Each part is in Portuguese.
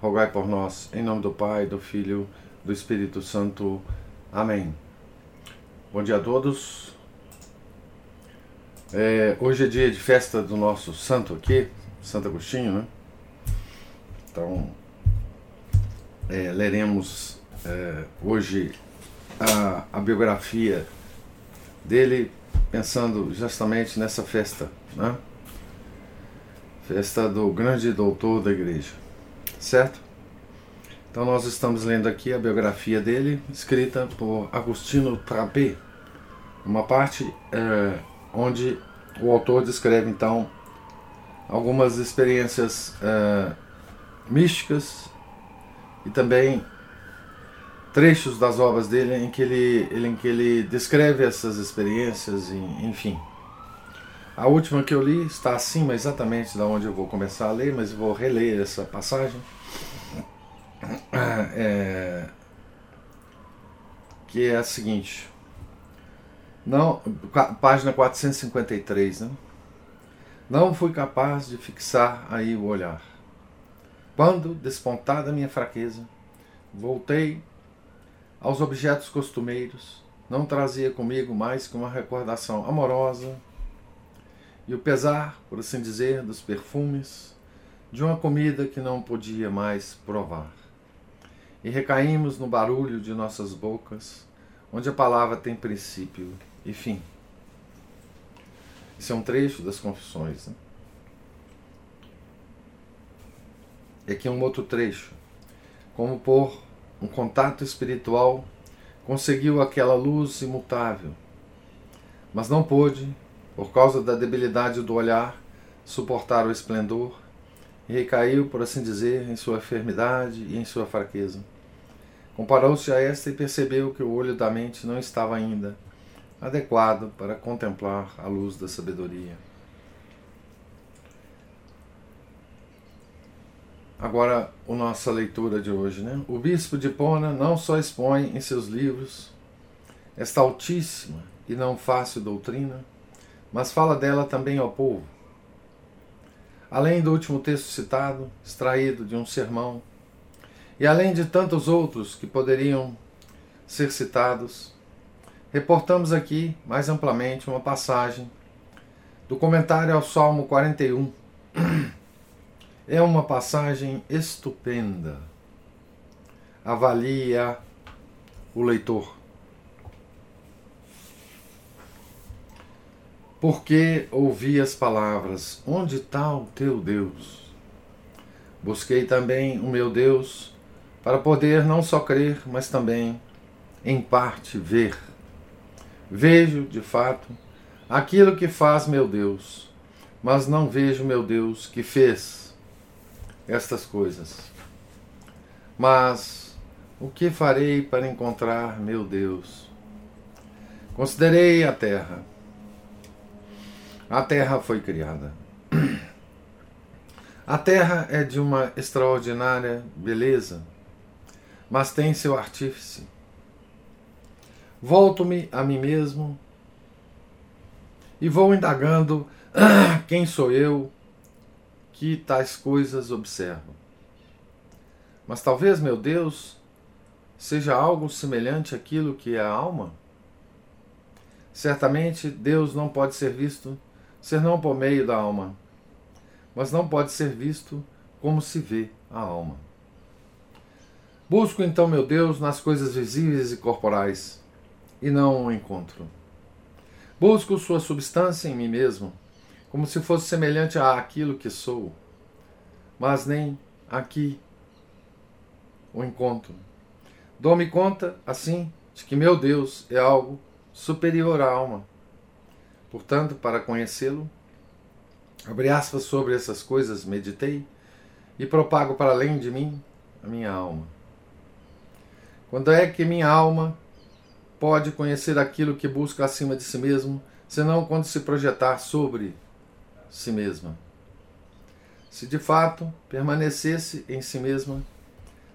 por nós, em nome do Pai, do Filho, do Espírito Santo. Amém. Bom dia a todos. É, hoje é dia de festa do nosso santo aqui, Santo Agostinho, né? Então, é, leremos é, hoje a, a biografia dele, pensando justamente nessa festa, né? Festa do grande doutor da igreja certo? Então nós estamos lendo aqui a biografia dele, escrita por Agostino Trapé, uma parte é, onde o autor descreve então algumas experiências é, místicas e também trechos das obras dele em que ele, ele, em que ele descreve essas experiências, e, enfim. A última que eu li está acima exatamente da onde eu vou começar a ler, mas vou reler essa passagem. É, que é a seguinte. Não, página 453, né? Não fui capaz de fixar aí o olhar. Quando, despontada minha fraqueza, voltei aos objetos costumeiros, não trazia comigo mais que uma recordação amorosa e o pesar, por assim dizer, dos perfumes de uma comida que não podia mais provar. E recaímos no barulho de nossas bocas, onde a palavra tem princípio e fim. Isso é um trecho das Confissões. Né? E aqui um outro trecho. Como por um contato espiritual conseguiu aquela luz imutável, mas não pôde por causa da debilidade do olhar, suportar o esplendor e recaiu, por assim dizer, em sua enfermidade e em sua fraqueza. Comparou-se a esta e percebeu que o olho da mente não estava ainda adequado para contemplar a luz da sabedoria. Agora, a nossa leitura de hoje. Né? O bispo de Pona não só expõe em seus livros esta altíssima e não fácil doutrina, mas fala dela também ao povo. Além do último texto citado, extraído de um sermão, e além de tantos outros que poderiam ser citados, reportamos aqui mais amplamente uma passagem do comentário ao Salmo 41. É uma passagem estupenda. Avalia o leitor. Porque ouvi as palavras: Onde está o teu Deus? Busquei também o meu Deus para poder não só crer, mas também, em parte, ver. Vejo, de fato, aquilo que faz meu Deus, mas não vejo meu Deus que fez estas coisas. Mas o que farei para encontrar meu Deus? Considerei a terra a Terra foi criada. A Terra é de uma extraordinária beleza, mas tem seu artífice. Volto-me a mim mesmo e vou indagando ah, quem sou eu que tais coisas observo. Mas talvez, meu Deus, seja algo semelhante àquilo que é a alma? Certamente Deus não pode ser visto senão por meio da alma, mas não pode ser visto como se vê a alma. Busco então, meu Deus, nas coisas visíveis e corporais, e não o encontro. Busco sua substância em mim mesmo, como se fosse semelhante àquilo que sou, mas nem aqui o encontro. Dou-me conta, assim, de que meu Deus é algo superior à alma Portanto, para conhecê-lo, abre aspas sobre essas coisas, meditei e propago para além de mim, a minha alma. Quando é que minha alma pode conhecer aquilo que busca acima de si mesmo, senão quando se projetar sobre si mesma? Se de fato permanecesse em si mesma,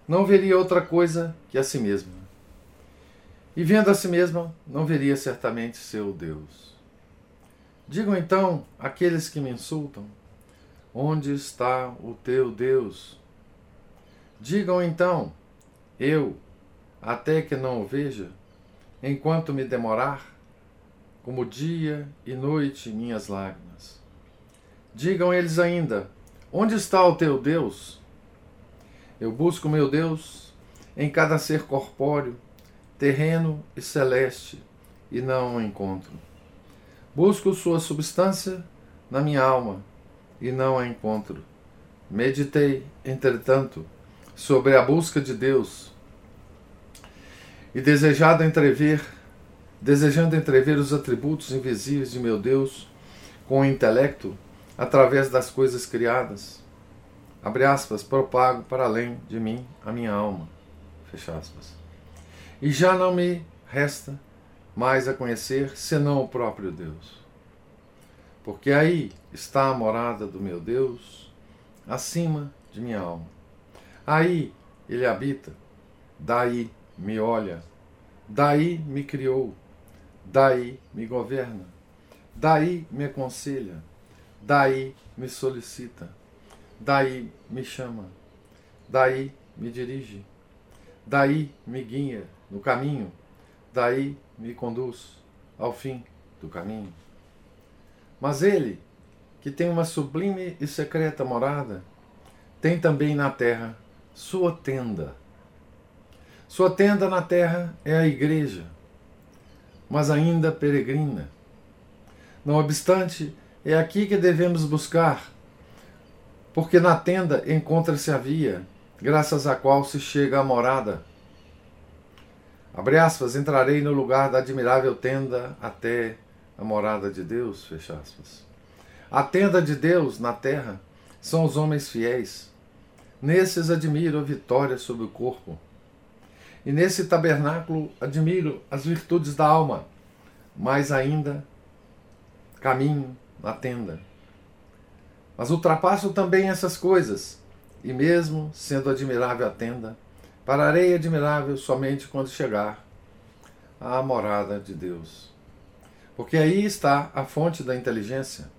não veria outra coisa que a si mesma. E vendo a si mesma, não veria certamente seu Deus. Digam então aqueles que me insultam: Onde está o teu Deus? Digam então: Eu, até que não o veja, enquanto me demorar, como dia e noite minhas lágrimas. Digam eles ainda: Onde está o teu Deus? Eu busco meu Deus em cada ser corpóreo, terreno e celeste, e não o encontro. Busco sua substância na minha alma, e não a encontro. Meditei, entretanto, sobre a busca de Deus e desejado entrever, desejando entrever os atributos invisíveis de meu Deus com o intelecto através das coisas criadas abre aspas, propago para além de mim a minha alma, fecha aspas. E já não me resta mais a conhecer senão o próprio Deus. Porque aí está a morada do meu Deus, acima de minha alma. Aí ele habita, daí me olha, daí me criou, daí me governa, daí me aconselha, daí me solicita daí me chama, daí me dirige, daí me guia no caminho, daí me conduz ao fim do caminho. Mas ele, que tem uma sublime e secreta morada, tem também na terra sua tenda. Sua tenda na terra é a igreja, mas ainda peregrina. Não obstante, é aqui que devemos buscar porque na tenda encontra-se a via, graças à qual se chega à morada. Abre aspas, entrarei no lugar da admirável tenda até a morada de Deus, fecha aspas. A tenda de Deus na terra são os homens fiéis. Nesses admiro a vitória sobre o corpo. E nesse tabernáculo admiro as virtudes da alma, mais ainda caminho na tenda. Mas ultrapasso também essas coisas, e mesmo sendo admirável a tenda, pararei admirável somente quando chegar à morada de Deus. Porque aí está a fonte da inteligência,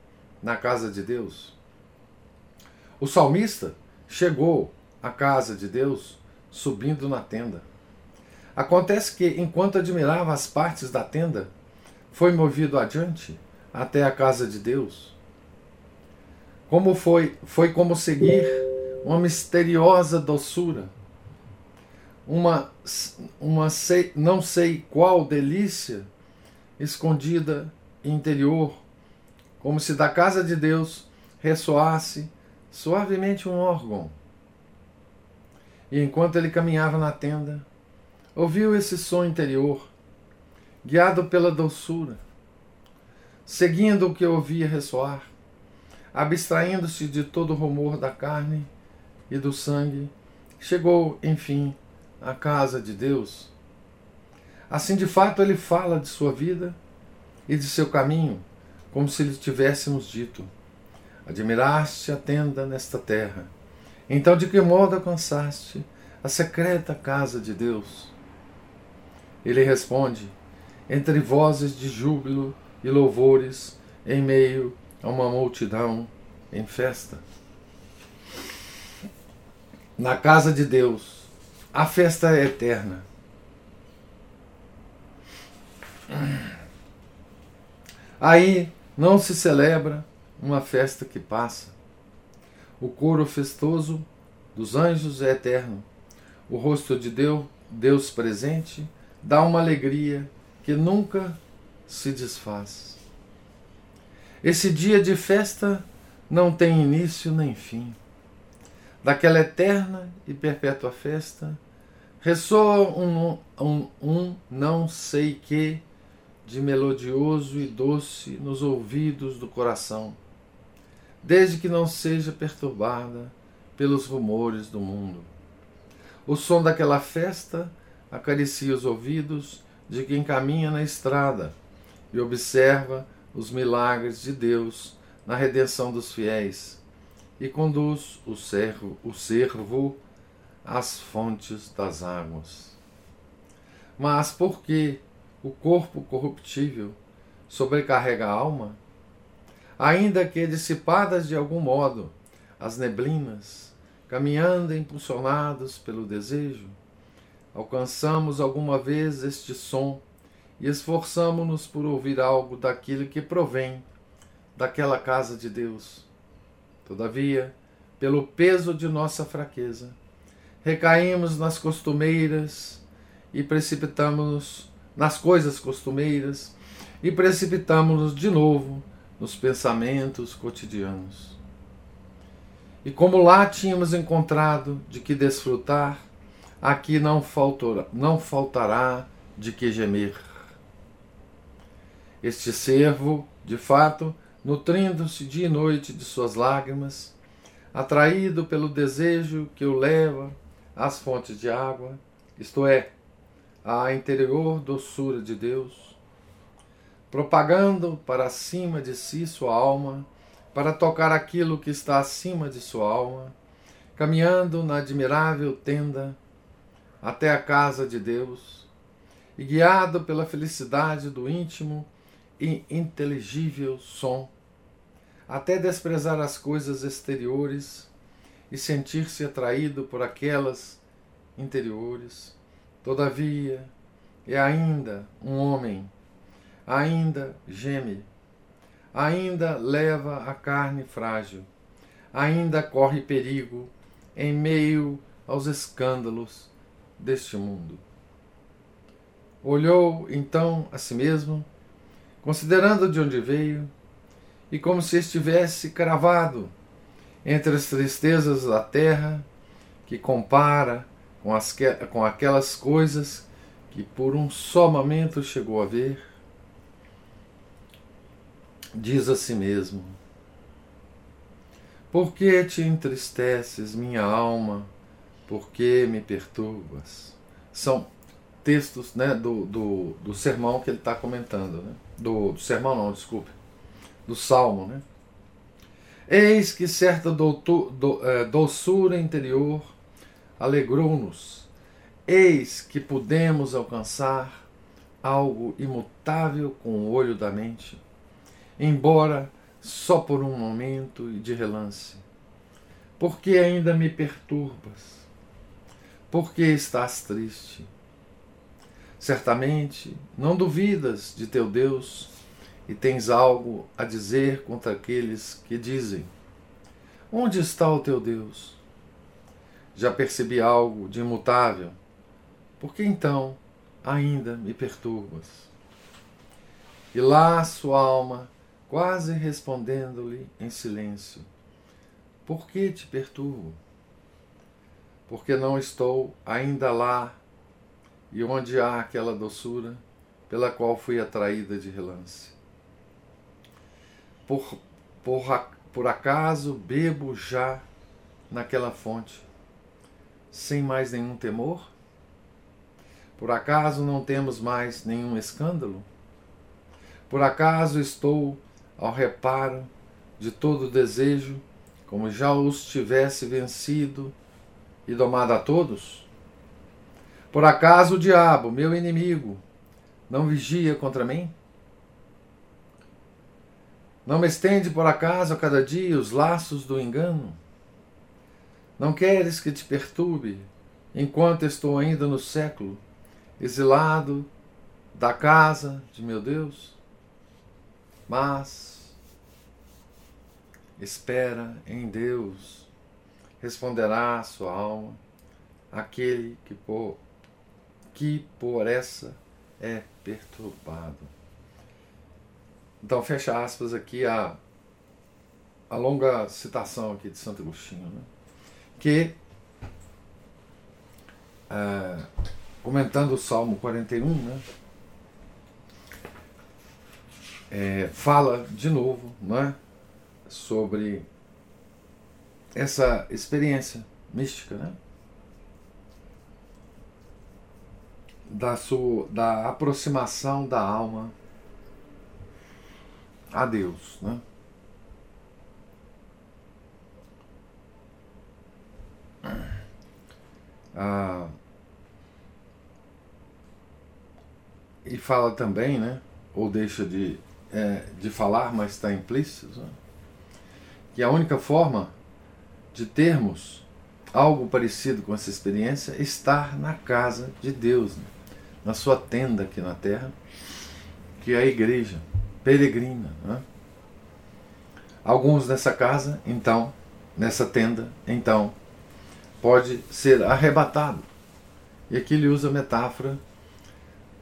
na casa de Deus. O salmista chegou à casa de Deus subindo na tenda. Acontece que, enquanto admirava as partes da tenda, foi movido adiante até a casa de Deus como foi, foi como seguir uma misteriosa doçura, uma, uma sei, não sei qual delícia escondida interior, como se da casa de Deus ressoasse suavemente um órgão. E enquanto ele caminhava na tenda, ouviu esse som interior, guiado pela doçura, seguindo o que ouvia ressoar abstraindo-se de todo o rumor da carne e do sangue, chegou, enfim, à casa de Deus. Assim, de fato, ele fala de sua vida e de seu caminho, como se lhe tivéssemos dito: Admiraste a tenda nesta terra. Então, de que modo alcançaste a secreta casa de Deus? Ele responde: Entre vozes de júbilo e louvores, em meio a uma multidão em festa. Na casa de Deus, a festa é eterna. Aí não se celebra uma festa que passa. O coro festoso dos anjos é eterno. O rosto de Deus, Deus presente, dá uma alegria que nunca se desfaz. Esse dia de festa não tem início nem fim. Daquela eterna e perpétua festa ressoa um, um, um não sei que de melodioso e doce nos ouvidos do coração, desde que não seja perturbada pelos rumores do mundo. O som daquela festa acaricia os ouvidos de quem caminha na estrada e observa os milagres de Deus na redenção dos fiéis e conduz o servo, o servo às fontes das águas. Mas por que o corpo corruptível sobrecarrega a alma? Ainda que dissipadas de algum modo as neblinas, caminhando impulsionados pelo desejo, alcançamos alguma vez este som e esforçamo-nos por ouvir algo daquilo que provém daquela casa de Deus. Todavia, pelo peso de nossa fraqueza, recaímos nas costumeiras e precipitamos-nos nas coisas costumeiras e precipitamos-nos de novo nos pensamentos cotidianos. E como lá tínhamos encontrado de que desfrutar, aqui não faltará, não faltará de que gemer. Este servo, de fato, nutrindo-se dia e noite de suas lágrimas, atraído pelo desejo que o leva às fontes de água, isto é, à interior doçura de Deus, propagando para cima de si sua alma, para tocar aquilo que está acima de sua alma, caminhando na admirável tenda até a casa de Deus, e guiado pela felicidade do íntimo e inteligível som, até desprezar as coisas exteriores e sentir-se atraído por aquelas interiores. Todavia, é ainda um homem, ainda geme, ainda leva a carne frágil, ainda corre perigo em meio aos escândalos deste mundo. Olhou então a si mesmo considerando de onde veio, e como se estivesse cravado entre as tristezas da terra, que compara com, as, com aquelas coisas que por um só momento chegou a ver, diz a si mesmo: Por que te entristeces, minha alma? Por que me perturbas? São textos né, do, do, do sermão que ele está comentando. Né? Do, do, sermão, não, desculpe. Do salmo. Né? Eis que certa doutor, do, é, doçura interior alegrou-nos. Eis que pudemos alcançar algo imutável com o olho da mente, embora só por um momento e de relance. Por que ainda me perturbas? Por que estás triste? Certamente não duvidas de teu Deus e tens algo a dizer contra aqueles que dizem: Onde está o teu Deus? Já percebi algo de imutável. Por que então ainda me perturbas? E lá sua alma, quase respondendo-lhe em silêncio: Por que te perturbo? Porque não estou ainda lá e onde há aquela doçura pela qual fui atraída de relance. Por, por, por acaso bebo já naquela fonte, sem mais nenhum temor? Por acaso não temos mais nenhum escândalo? Por acaso estou ao reparo de todo desejo, como já os tivesse vencido e domado a todos? Por acaso o diabo, meu inimigo, não vigia contra mim? Não me estende por acaso a cada dia os laços do engano? Não queres que te perturbe enquanto estou ainda no século, exilado da casa de meu Deus? Mas espera em Deus, responderá a sua alma, aquele que por que por essa é perturbado. Então, fecha aspas aqui a, a longa citação aqui de Santo Agostinho, né? que, é, comentando o Salmo 41, né? É, fala de novo né? sobre essa experiência mística, né? da, sua, da aproximação da alma a Deus. Né? Ah, e fala também, né, ou deixa de, é, de falar, mas está implícito, né, que a única forma de termos algo parecido com essa experiência é estar na casa de Deus, né, na sua tenda aqui na terra, que é a igreja peregrina. Né? Alguns nessa casa, então, nessa tenda, então, pode ser arrebatado. E aqui ele usa a metáfora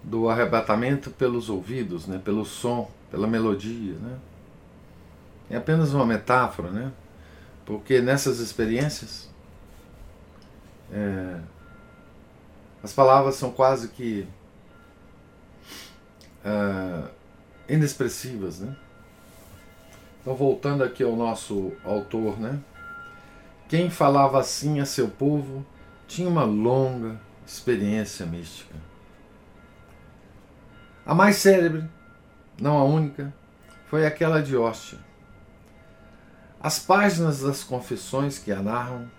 do arrebatamento pelos ouvidos, né, pelo som, pela melodia. Né? É apenas uma metáfora, né? porque nessas experiências é, as palavras são quase que é, inexpressivas. Né? Então, voltando aqui ao nosso autor, né? quem falava assim a seu povo tinha uma longa experiência mística. A mais célebre, não a única, foi aquela de Hóstia. As páginas das confissões que a narram,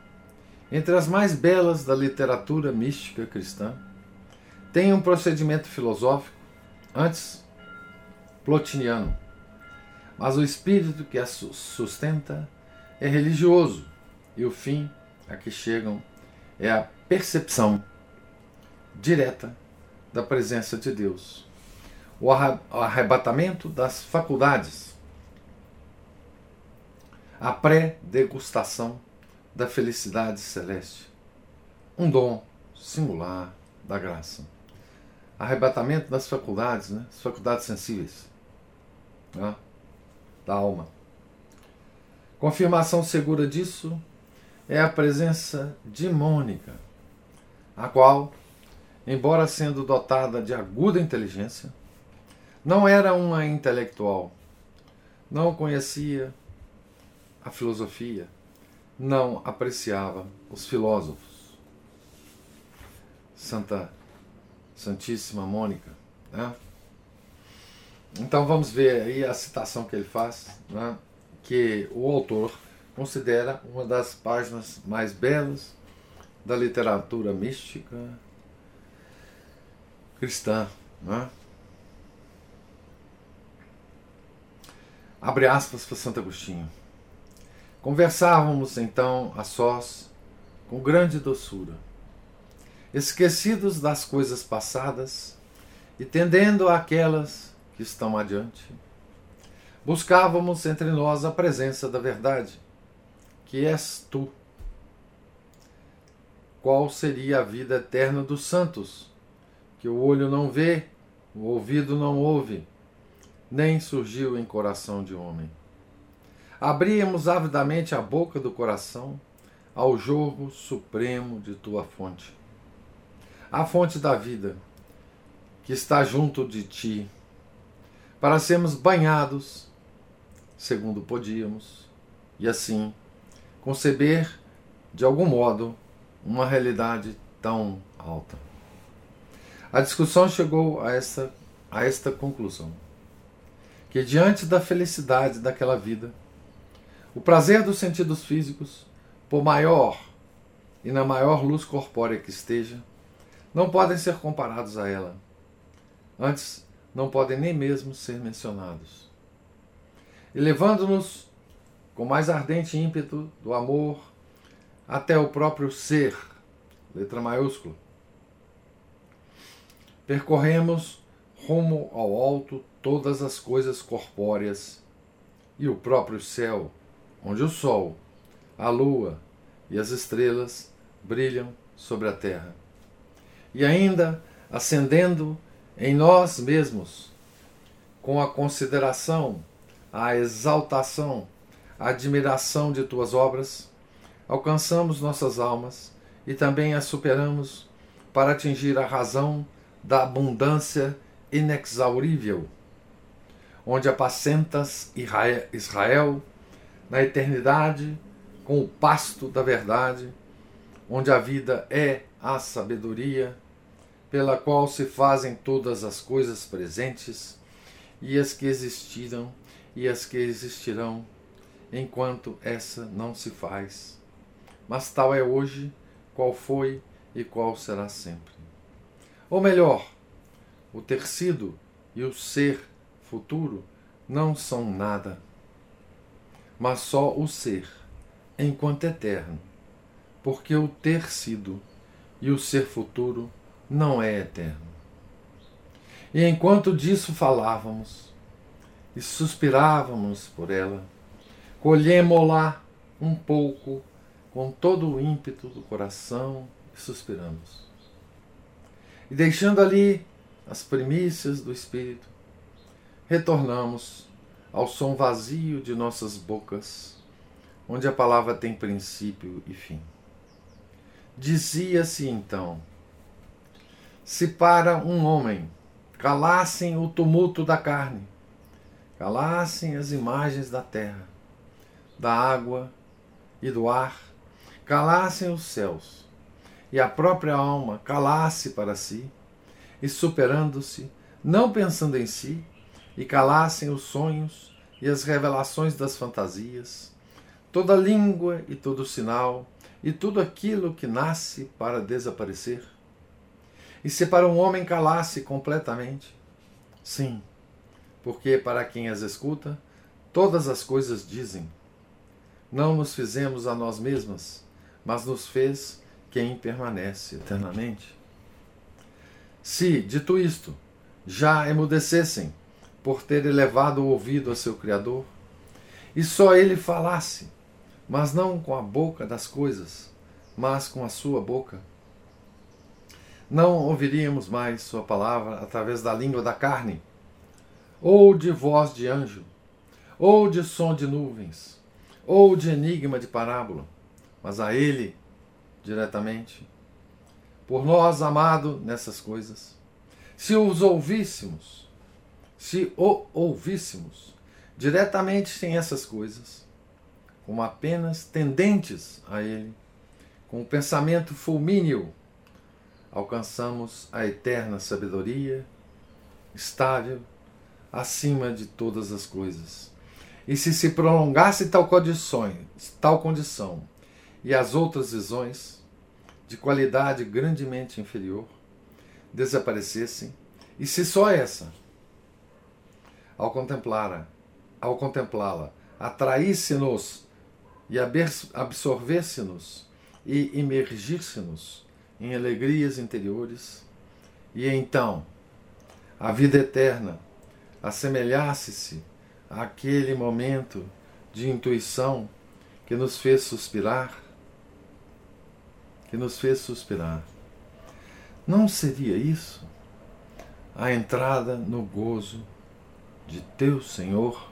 entre as mais belas da literatura mística cristã, têm um procedimento filosófico, antes plotiniano, mas o espírito que a sustenta é religioso e o fim a que chegam é a percepção direta da presença de Deus. O arrebatamento das faculdades, a pré-degustação da felicidade celeste, um dom singular da graça. Arrebatamento das faculdades, né? as faculdades sensíveis né? da alma. Confirmação segura disso é a presença dimônica, a qual, embora sendo dotada de aguda inteligência, não era uma intelectual, não conhecia a filosofia, não apreciava os filósofos. Santa Santíssima Mônica. Né? Então vamos ver aí a citação que ele faz, né? que o autor considera uma das páginas mais belas da literatura mística cristã. Né? Abre aspas para Santo Agostinho. Conversávamos então a sós com grande doçura, esquecidos das coisas passadas e tendendo àquelas que estão adiante. Buscávamos entre nós a presença da verdade, que és tu. Qual seria a vida eterna dos santos, que o olho não vê, o ouvido não ouve, nem surgiu em coração de homem. Abríamos avidamente a boca do coração ao jogo supremo de tua fonte. A fonte da vida, que está junto de ti, para sermos banhados, segundo podíamos, e assim conceber, de algum modo, uma realidade tão alta. A discussão chegou a esta, a esta conclusão que diante da felicidade daquela vida, o prazer dos sentidos físicos, por maior e na maior luz corpórea que esteja, não podem ser comparados a ela. Antes, não podem nem mesmo ser mencionados. E levando-nos com mais ardente ímpeto do amor até o próprio ser, letra maiúscula, percorremos rumo ao alto todas as coisas corpóreas e o próprio céu, onde o sol, a lua e as estrelas brilham sobre a terra. E ainda ascendendo em nós mesmos, com a consideração, a exaltação, a admiração de tuas obras, alcançamos nossas almas e também as superamos para atingir a razão da abundância inexaurível, onde apacentas Israel na eternidade com o pasto da verdade, onde a vida é a sabedoria, pela qual se fazem todas as coisas presentes, e as que existiram e as que existirão, enquanto essa não se faz. Mas tal é hoje, qual foi e qual será sempre. Ou melhor, o ter sido e o ser futuro não são nada, mas só o ser, enquanto eterno, porque o ter sido e o ser futuro não é eterno. E enquanto disso falávamos e suspirávamos por ela, colhemos-la um pouco com todo o ímpeto do coração e suspiramos. E deixando ali as primícias do Espírito, retornamos ao som vazio de nossas bocas, onde a palavra tem princípio e fim. Dizia-se então: se para um homem calassem o tumulto da carne, calassem as imagens da terra, da água e do ar, calassem os céus, e a própria alma calasse para si, e superando-se, não pensando em si, e calassem os sonhos e as revelações das fantasias, toda língua e todo sinal, e tudo aquilo que nasce para desaparecer? E se para um homem calasse completamente? Sim, porque para quem as escuta, todas as coisas dizem. Não nos fizemos a nós mesmas, mas nos fez quem permanece eternamente. Se, dito isto, já emudecessem por ter elevado o ouvido a seu Criador, e só ele falasse, mas não com a boca das coisas, mas com a sua boca. Não ouviríamos mais sua palavra através da língua da carne, ou de voz de anjo, ou de som de nuvens, ou de enigma de parábola, mas a ele diretamente, por nós amado nessas coisas. Se os ouvíssemos, se o ouvíssemos diretamente sem essas coisas, como apenas tendentes a Ele, com o pensamento fulmíneo, alcançamos a eterna sabedoria, estável, acima de todas as coisas. E se se prolongasse tal condição, tal condição e as outras visões, de qualidade grandemente inferior, desaparecessem, e se só essa, ao contemplá-la, ao contemplá-la, atraísse-nos e absorvesse-nos e imergir-se-nos em alegrias interiores, e então a vida eterna assemelhasse-se àquele momento de intuição que nos fez suspirar, que nos fez suspirar. Não seria isso a entrada no gozo de teu Senhor?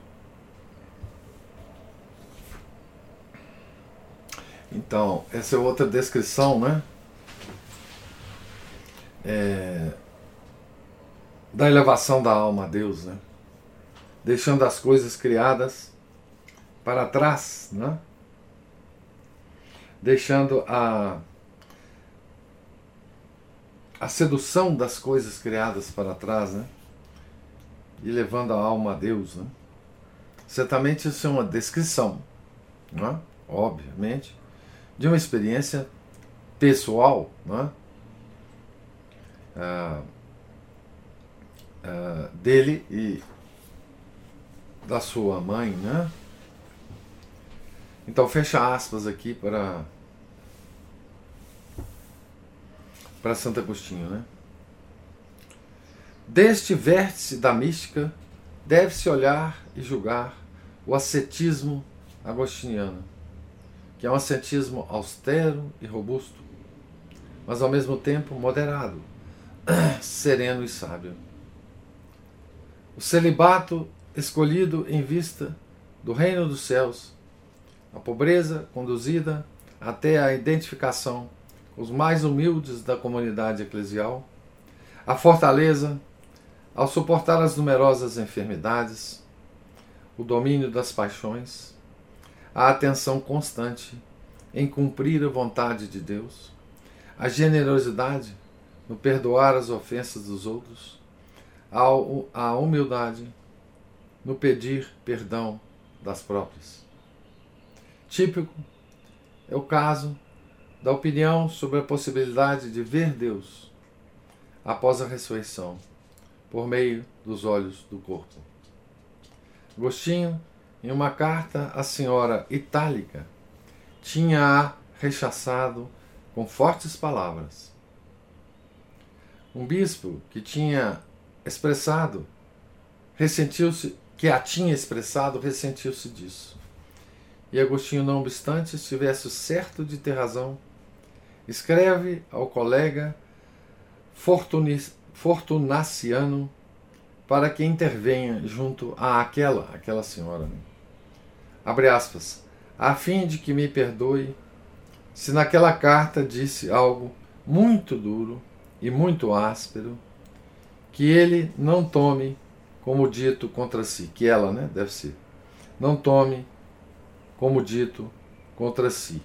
Então, essa é outra descrição, né? É, da elevação da alma a Deus, né? Deixando as coisas criadas para trás, né? Deixando a a sedução das coisas criadas para trás, né? E levando a alma a Deus, né? Certamente isso é uma descrição, não é? obviamente, de uma experiência pessoal, não é? Ah, ah, dele e da sua mãe, né? Então fecha aspas aqui para para Santo Agostinho, né? Deste vértice da mística deve-se olhar e julgar o ascetismo agostiniano, que é um ascetismo austero e robusto, mas ao mesmo tempo moderado, sereno e sábio. O celibato escolhido em vista do reino dos céus, a pobreza conduzida até a identificação os mais humildes da comunidade eclesial, a fortaleza ao suportar as numerosas enfermidades, o domínio das paixões, a atenção constante em cumprir a vontade de Deus, a generosidade no perdoar as ofensas dos outros, a humildade no pedir perdão das próprias. Típico é o caso da opinião sobre a possibilidade de ver Deus após a ressurreição, por meio dos olhos do corpo. Agostinho, em uma carta à senhora Itálica, tinha-a rechaçado com fortes palavras. Um bispo que tinha expressado, ressentiu-se, que a tinha expressado, ressentiu-se disso. E Agostinho, não obstante, estivesse certo de ter razão, escreve ao colega Fortunaciano para que intervenha junto a aquela, aquela senhora. Né? Abre aspas, a fim de que me perdoe se naquela carta disse algo muito duro e muito áspero, que ele não tome como dito contra si, que ela, né, deve ser, não tome como dito contra si.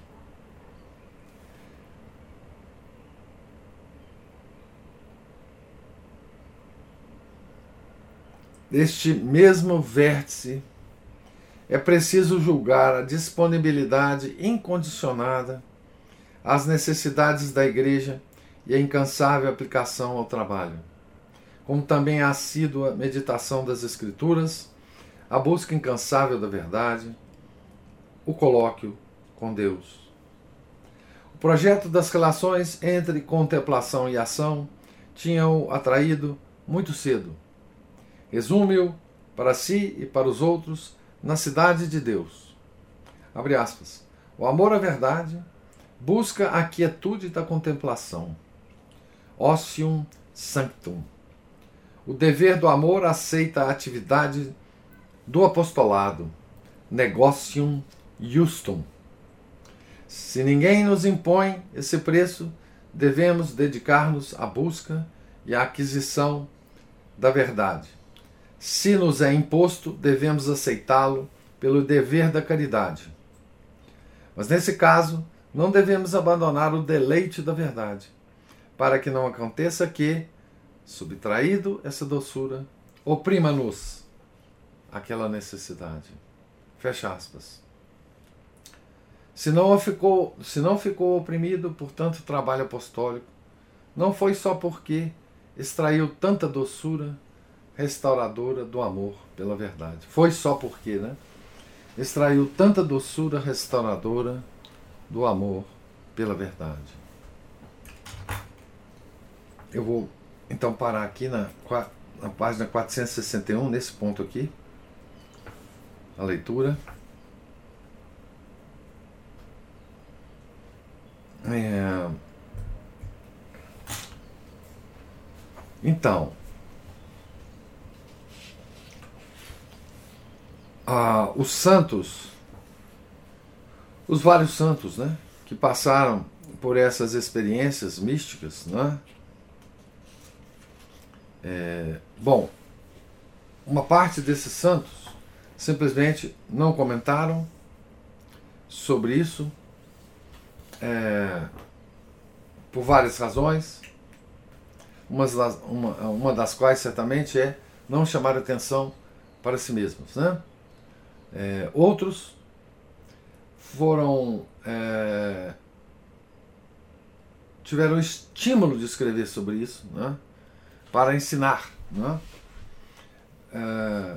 Deste mesmo vértice, é preciso julgar a disponibilidade incondicionada às necessidades da Igreja e a incansável aplicação ao trabalho, como também a assídua meditação das Escrituras, a busca incansável da verdade, o colóquio com Deus. O projeto das relações entre contemplação e ação tinha-o atraído muito cedo Resume-o para si e para os outros na cidade de Deus. Abre aspas. O amor à verdade busca a quietude da contemplação. Ossium sanctum. O dever do amor aceita a atividade do apostolado. Negocium justum. Se ninguém nos impõe esse preço, devemos dedicar-nos à busca e à aquisição da verdade. Se nos é imposto, devemos aceitá-lo pelo dever da caridade. Mas nesse caso, não devemos abandonar o deleite da verdade, para que não aconteça que, subtraído essa doçura, oprima-nos aquela necessidade. Fecha aspas. Se não, ficou, se não ficou oprimido por tanto trabalho apostólico, não foi só porque extraiu tanta doçura restauradora do amor pela verdade. Foi só porque, né? Extraiu tanta doçura restauradora do amor pela verdade. Eu vou então parar aqui na, na página 461, nesse ponto aqui, a leitura. É... Então, ah, os santos, os vários santos, né, que passaram por essas experiências místicas, né? É, bom, uma parte desses santos simplesmente não comentaram sobre isso é, por várias razões, uma uma das quais certamente é não chamar atenção para si mesmos, né? É, outros foram. É, tiveram estímulo de escrever sobre isso, né? Para ensinar. Né? É,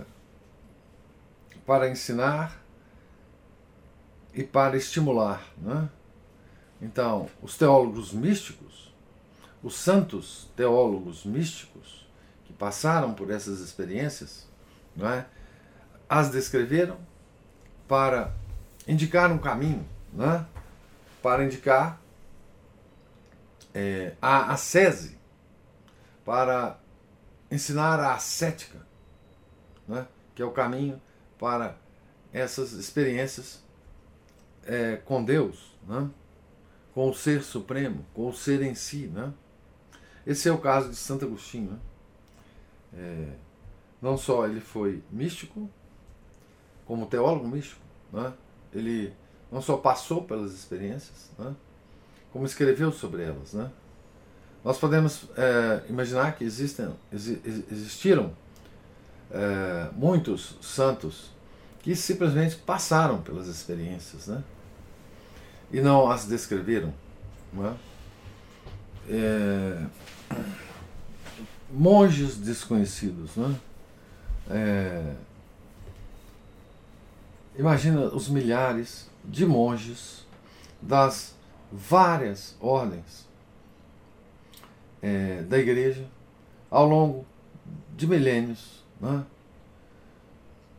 para ensinar e para estimular. Né? Então, os teólogos místicos, os santos teólogos místicos que passaram por essas experiências, não é? as descreveram para indicar um caminho, né? para indicar é, a ascese, para ensinar a ascética, né? que é o caminho para essas experiências é, com Deus, né? com o Ser Supremo, com o Ser em si. Né? Esse é o caso de Santo Agostinho. Né? É, não só ele foi místico, como teólogo místico, né? ele não só passou pelas experiências, né? como escreveu sobre elas. Né? Nós podemos é, imaginar que existem, existiram é, muitos santos que simplesmente passaram pelas experiências, né? E não as descreveram, não é? É, monges desconhecidos, né? É, imagina os milhares de monges das várias ordens é, da igreja ao longo de milênios, né?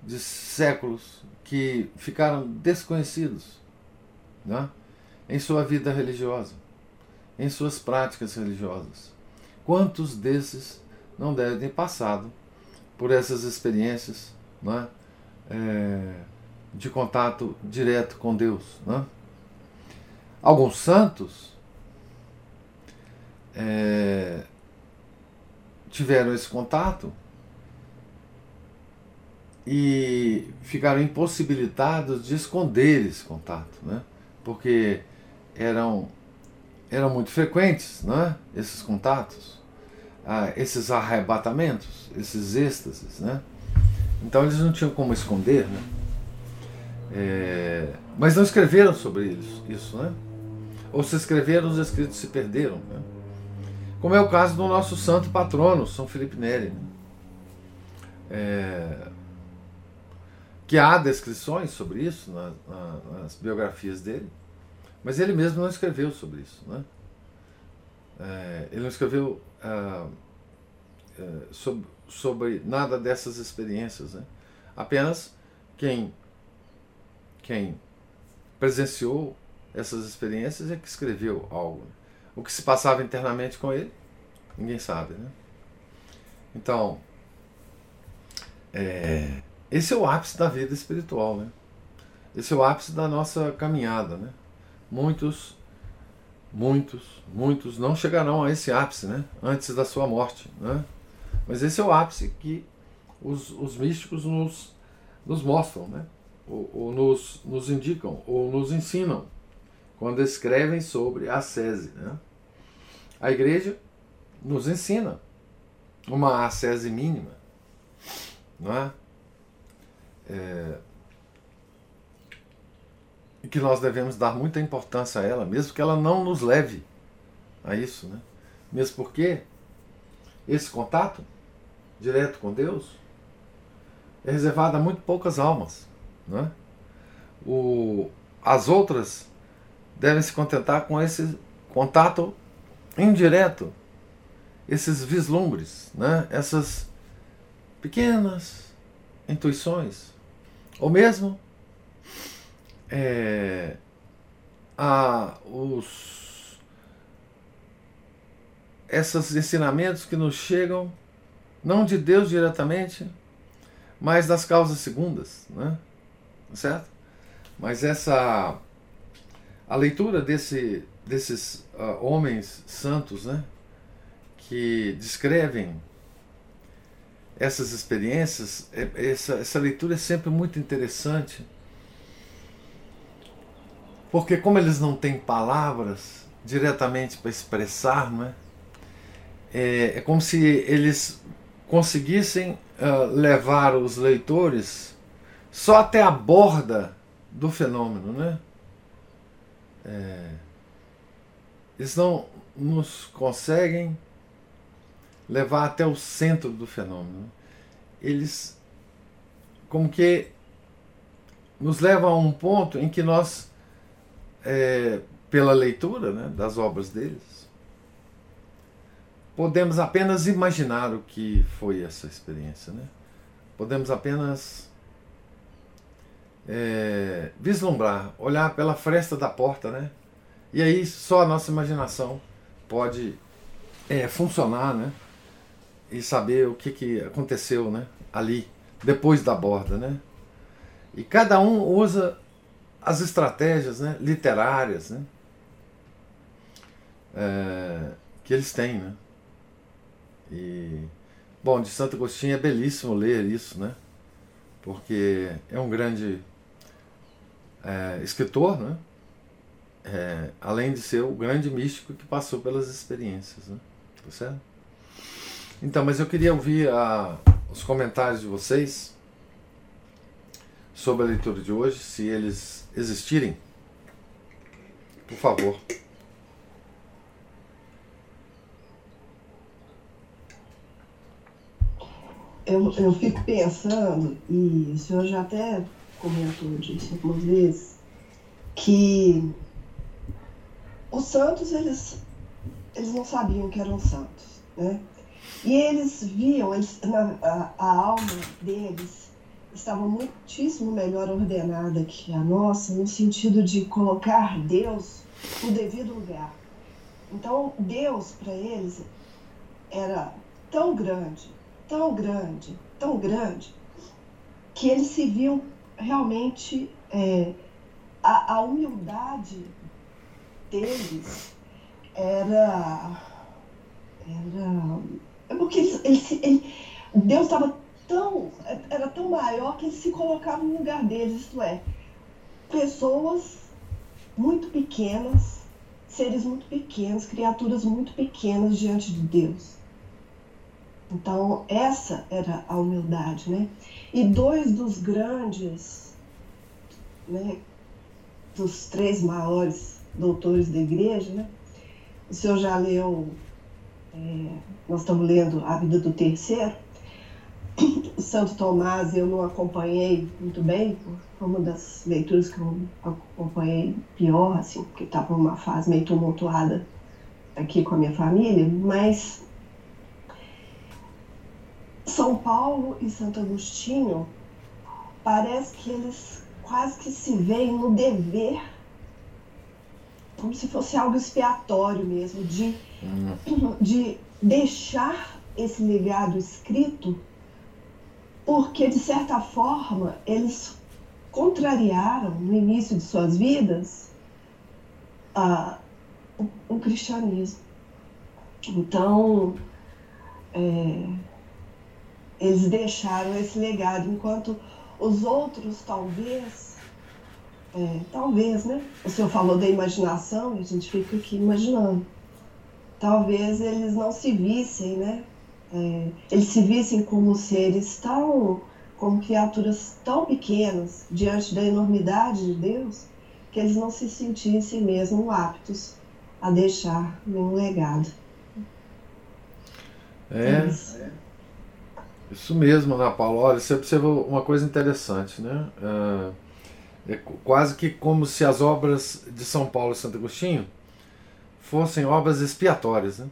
de séculos, que ficaram desconhecidos né? em sua vida religiosa, em suas práticas religiosas. Quantos desses não devem ter passado por essas experiências né? É, de contato direto com Deus? Né? Alguns santos é, tiveram esse contato e ficaram impossibilitados de esconder esse contato, né? porque eram, eram muito frequentes né? esses contatos, ah, esses arrebatamentos, esses êxtases. Né? Então eles não tinham como esconder, né? É, mas não escreveram sobre isso, isso né? ou se escreveram, os escritos se perderam. Né? Como é o caso do nosso santo patrono, São Felipe Neri. Né? É, que há descrições sobre isso na, na, nas biografias dele, mas ele mesmo não escreveu sobre isso. Né? É, ele não escreveu ah, é, sobre, sobre, nada dessas experiências. Né? Apenas quem, quem presenciou essas experiências é que escreveu algo. O que se passava internamente com ele, ninguém sabe. Né? Então, é, esse é o ápice da vida espiritual. Né? Esse é o ápice da nossa caminhada. Né? Muitos, muitos, muitos não chegarão a esse ápice né? antes da sua morte. Né? Mas esse é o ápice que os, os místicos nos, nos mostram, né? ou, ou nos, nos indicam, ou nos ensinam quando escrevem sobre a sese. Né? A igreja nos ensina uma ascese mínima, não é? é? E que nós devemos dar muita importância a ela, mesmo que ela não nos leve a isso, né? Mesmo porque esse contato direto com Deus é reservado a muito poucas almas, né? O, as outras devem se contentar com esse contato indireto, esses vislumbres, né? essas pequenas intuições, ou mesmo é, a, os, esses ensinamentos que nos chegam não de Deus diretamente, mas das causas segundas, né? certo? Mas essa a leitura desse, desses uh, homens santos, né, que descrevem essas experiências, é, essa, essa leitura é sempre muito interessante, porque como eles não têm palavras diretamente para expressar, não é? é? É, como se eles conseguissem uh, levar os leitores só até a borda do fenômeno, né? É, eles não nos conseguem levar até o centro do fenômeno. Eles, como que, nos levam a um ponto em que nós, é, pela leitura né, das obras deles, podemos apenas imaginar o que foi essa experiência. Né? Podemos apenas é, vislumbrar, olhar pela fresta da porta, né? E aí só a nossa imaginação pode é, funcionar, né? E saber o que, que aconteceu, né? Ali, depois da borda, né? E cada um usa as estratégias né, literárias né, é, que eles têm. Né? E, bom, de Santo Agostinho é belíssimo ler isso, né? porque é um grande é, escritor, né? É, além de ser o grande místico que passou pelas experiências. Né? Tá certo? Então, mas eu queria ouvir a, os comentários de vocês sobre a leitura de hoje, se eles existirem. Por favor. Eu, eu fico pensando, e o senhor já até comentou disso algumas vezes, que os santos, eles, eles não sabiam que eram santos, né? E eles viam, eles, na, a, a alma deles estava muitíssimo melhor ordenada que a nossa, no sentido de colocar Deus no devido lugar. Então, Deus, para eles, era tão grande, tão grande, tão grande, que eles se viam realmente. É, a, a humildade deles era. Era. É porque eles, eles, eles, Deus estava tão. Era tão maior que eles se colocavam no lugar deles, isto é, pessoas muito pequenas, seres muito pequenos, criaturas muito pequenas diante de Deus. Então, essa era a humildade, né? E dois dos grandes né, dos três maiores doutores da igreja, né? O senhor já leu, é, nós estamos lendo A Vida do Terceiro. O Santo Tomás eu não acompanhei muito bem, foi uma das leituras que eu acompanhei pior, assim, porque estava numa fase meio tumultuada aqui com a minha família, mas São Paulo e Santo Agostinho parece que eles quase que se veem no dever, como se fosse algo expiatório mesmo, de, hum. de deixar esse legado escrito, porque, de certa forma, eles contrariaram no início de suas vidas a, o, o cristianismo. Então, é, eles deixaram esse legado, enquanto os outros, talvez, é, talvez, né? O senhor falou da imaginação e a gente fica aqui imaginando. Talvez eles não se vissem, né? É, eles se vissem como seres tão, como criaturas tão pequenas diante da enormidade de Deus, que eles não se sentissem mesmo aptos a deixar nenhum legado. É. é isso mesmo, Ana Paula. Olha, você observou uma coisa interessante, né? É, é quase que como se as obras de São Paulo e Santo Agostinho fossem obras expiatórias, né?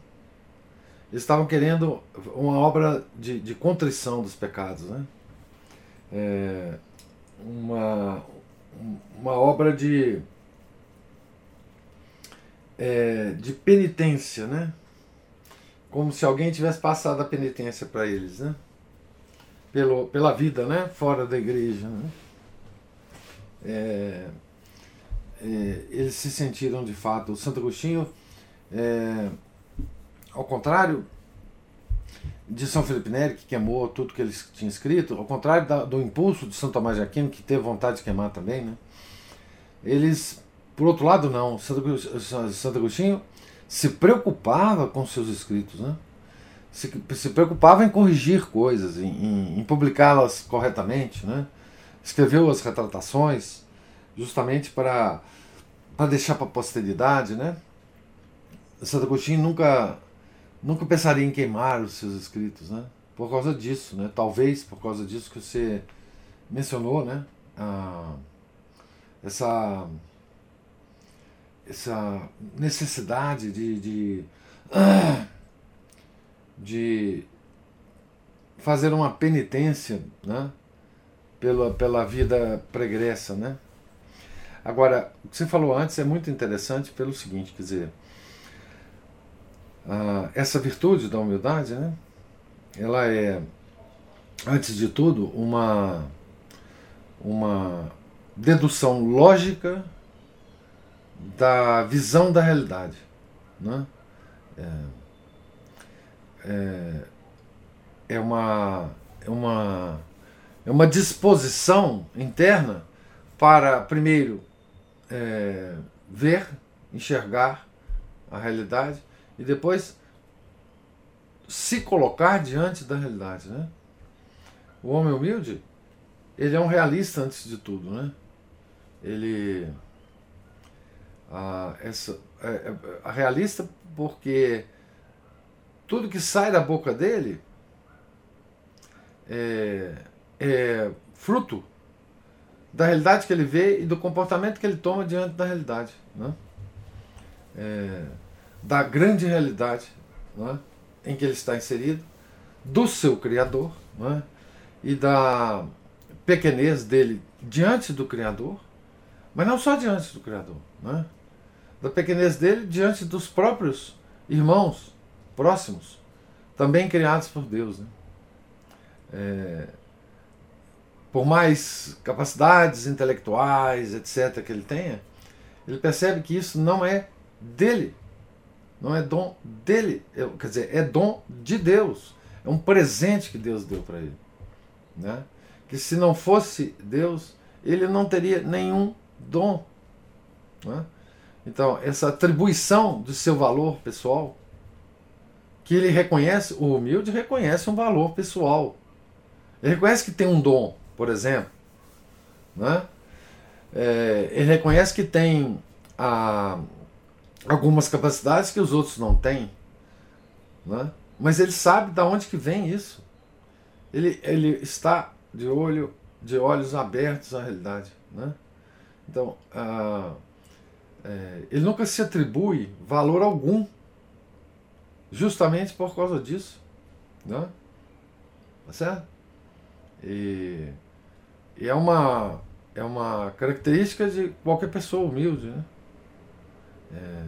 Eles estavam querendo uma obra de, de contrição dos pecados, né? É, uma, uma obra de, é, de penitência, né? Como se alguém tivesse passado a penitência para eles, né? Pelo, pela vida né? fora da igreja. Né? É, é, eles se sentiram de fato. O Santo Agostinho, é, ao contrário de São Felipe Neri, que queimou tudo que ele tinha escrito, ao contrário da, do impulso de São Tomás de Aquino, que teve vontade de queimar também, né? eles, por outro lado, não. Santo, Santo Agostinho se preocupava com seus escritos. Né? Se, se preocupava em corrigir coisas, em, em, em publicá-las corretamente. Né? Escreveu as retratações justamente para, para deixar para a posteridade. Né? Santo Agostinho nunca, nunca pensaria em queimar os seus escritos, né? por causa disso, né? talvez por causa disso que você mencionou, né? Ah, essa, essa necessidade de, de ah, de fazer uma penitência né, pela, pela vida pregressa. Né? Agora, o que você falou antes é muito interessante pelo seguinte, quer dizer, uh, essa virtude da humildade, né, ela é, antes de tudo, uma, uma dedução lógica da visão da realidade. Né? É, é, é, uma, é, uma, é uma disposição interna para, primeiro, é, ver, enxergar a realidade e depois se colocar diante da realidade, né? O homem humilde, ele é um realista antes de tudo, né? Ele a, essa, a, é, é, a realista porque tudo que sai da boca dele é, é fruto da realidade que ele vê e do comportamento que ele toma diante da realidade, né? É, da grande realidade né? em que ele está inserido, do seu Criador né? e da pequenez dele diante do Criador, mas não só diante do Criador, né? da pequenez dele diante dos próprios irmãos próximos, também criados por Deus. Né? É, por mais capacidades intelectuais, etc., que ele tenha, ele percebe que isso não é dele, não é dom dele, é, quer dizer, é dom de Deus, é um presente que Deus deu para ele. Né? Que se não fosse Deus, ele não teria nenhum dom. Né? Então, essa atribuição do seu valor pessoal, que ele reconhece, o humilde reconhece um valor pessoal. Ele reconhece que tem um dom, por exemplo. Né? É, ele reconhece que tem a, algumas capacidades que os outros não têm. Né? Mas ele sabe de onde que vem isso. Ele, ele está de olho de olhos abertos à realidade. Né? Então, ah, é, ele nunca se atribui valor algum, justamente por causa disso. Né? Tá certo? E, e é, uma, é uma característica de qualquer pessoa humilde. Né? É,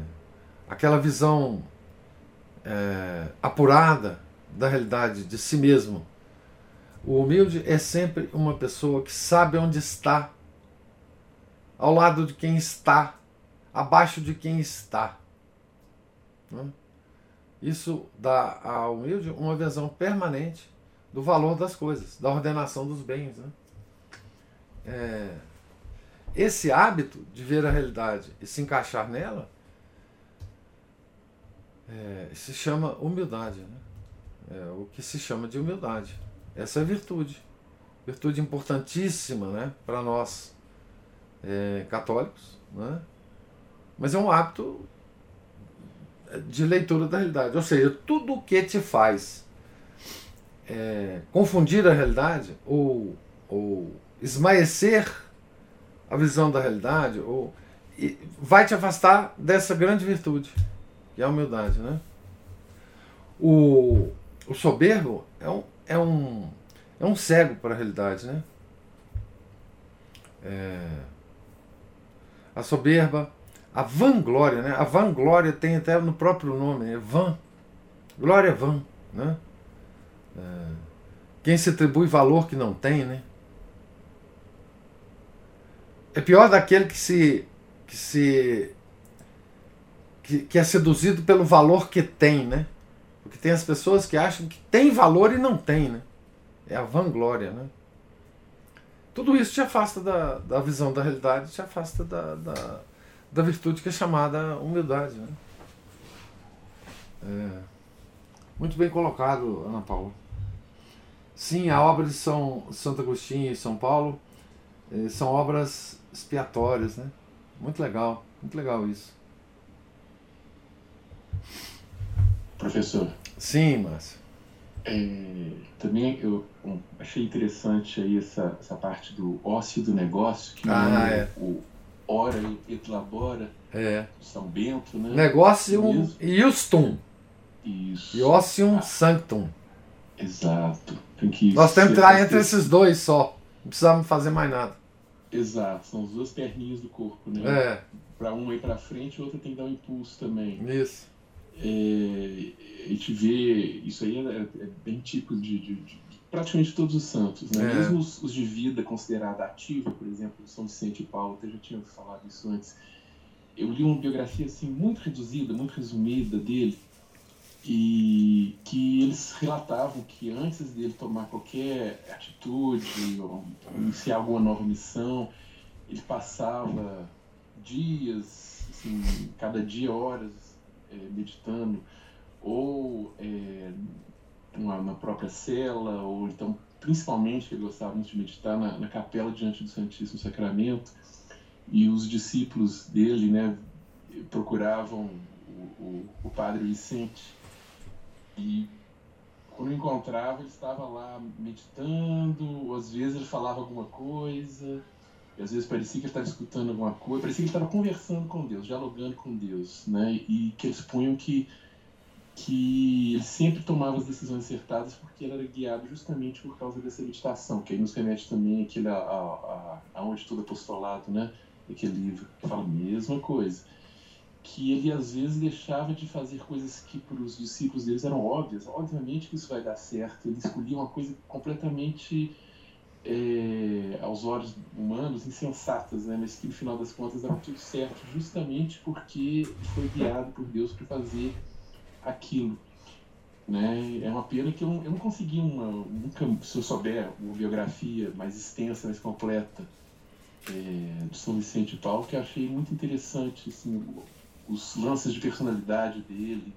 aquela visão é, apurada da realidade de si mesmo. O humilde é sempre uma pessoa que sabe onde está, ao lado de quem está abaixo de quem está. Né? Isso dá ao humilde uma visão permanente do valor das coisas, da ordenação dos bens. Né? É, esse hábito de ver a realidade e se encaixar nela é, se chama humildade. Né? É o que se chama de humildade. Essa é virtude. Virtude importantíssima né, para nós é, católicos. Né? Mas é um hábito de leitura da realidade. Ou seja, tudo o que te faz é, confundir a realidade ou, ou esmaecer a visão da realidade ou vai te afastar dessa grande virtude, que é a humildade. Né? O, o soberbo é um, é, um, é um cego para a realidade. Né? É, a soberba a vanglória, né? A vanglória tem até no próprio nome, né? Van. Glória van, né? É, quem se atribui valor que não tem, né? É pior daquele que se que se que, que é seduzido pelo valor que tem, né? Porque tem as pessoas que acham que tem valor e não tem, né? É a vanglória, né? Tudo isso te afasta da, da visão da realidade, te afasta da, da da virtude que é chamada humildade. Né? É, muito bem colocado, Ana Paula. Sim, a obra de São Santo Agostinho e São Paulo eh, são obras expiatórias, né? Muito legal, muito legal isso. Professor. Sim, Márcio. É, também eu achei interessante aí essa, essa parte do ócio do negócio, que ah, é, é. o, ora et labora, é. São Bento, né? Negócio Iustum. Isso. Iosium ah. Sanctum. Exato. Tem que Nós temos que entrar entre esses dois só. Não precisamos fazer mais nada. Exato, são as duas perninhas do corpo, né? É. Para um ir para frente, o outro tem que dar um impulso também. Isso. É, a gente vê, isso aí é, é bem típico de, de, de, praticamente todos os santos, né? É. Mesmo os, os, de vida considerada ativa, por exemplo, São Vicente e Paulo, eu já tinha falado isso antes. Eu li uma biografia assim muito reduzida, muito resumida dele, e que eles relatavam que antes dele tomar qualquer atitude ou iniciar alguma nova missão, ele passava dias, assim, cada dia horas é, meditando ou é, uma, uma própria cela, ou então, principalmente, ele gostava de meditar na, na capela diante do Santíssimo Sacramento, e os discípulos dele né, procuravam o, o, o padre Vicente, e quando encontrava, ele estava lá meditando, ou às vezes ele falava alguma coisa, e às vezes parecia que ele estava escutando alguma coisa, parecia que ele estava conversando com Deus, dialogando com Deus, né? E que eles punham que que ele sempre tomava as decisões acertadas porque ele era guiado justamente por causa dessa meditação, que aí nos remete também aquele a, a, a, todo apostolado, né? Aquele livro que fala a mesma coisa que ele às vezes deixava de fazer coisas que para os discípulos deles eram óbvias. Obviamente que isso vai dar certo. Ele escolhia uma coisa completamente é, aos olhos humanos insensatas, né? mas que no final das contas dava tudo certo, justamente porque foi guiado por Deus para fazer aquilo. Né? É uma pena que eu, eu não consegui uma, nunca, se eu souber uma biografia mais extensa, mais completa é, de São Vicente de Paulo, que eu achei muito interessante assim, os lances de personalidade dele,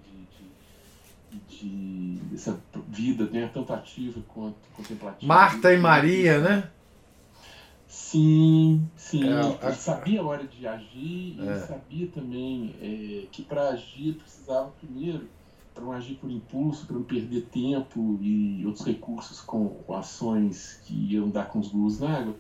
de, de, de essa vida né, tanto ativa quanto contemplativa. Marta e Maria, né? Sim, sim. É, ele sabia a hora de agir e é. sabia também é, que para agir precisava primeiro, para não agir por impulso, para não perder tempo e outros recursos com, com ações que iam dar com os burros na água,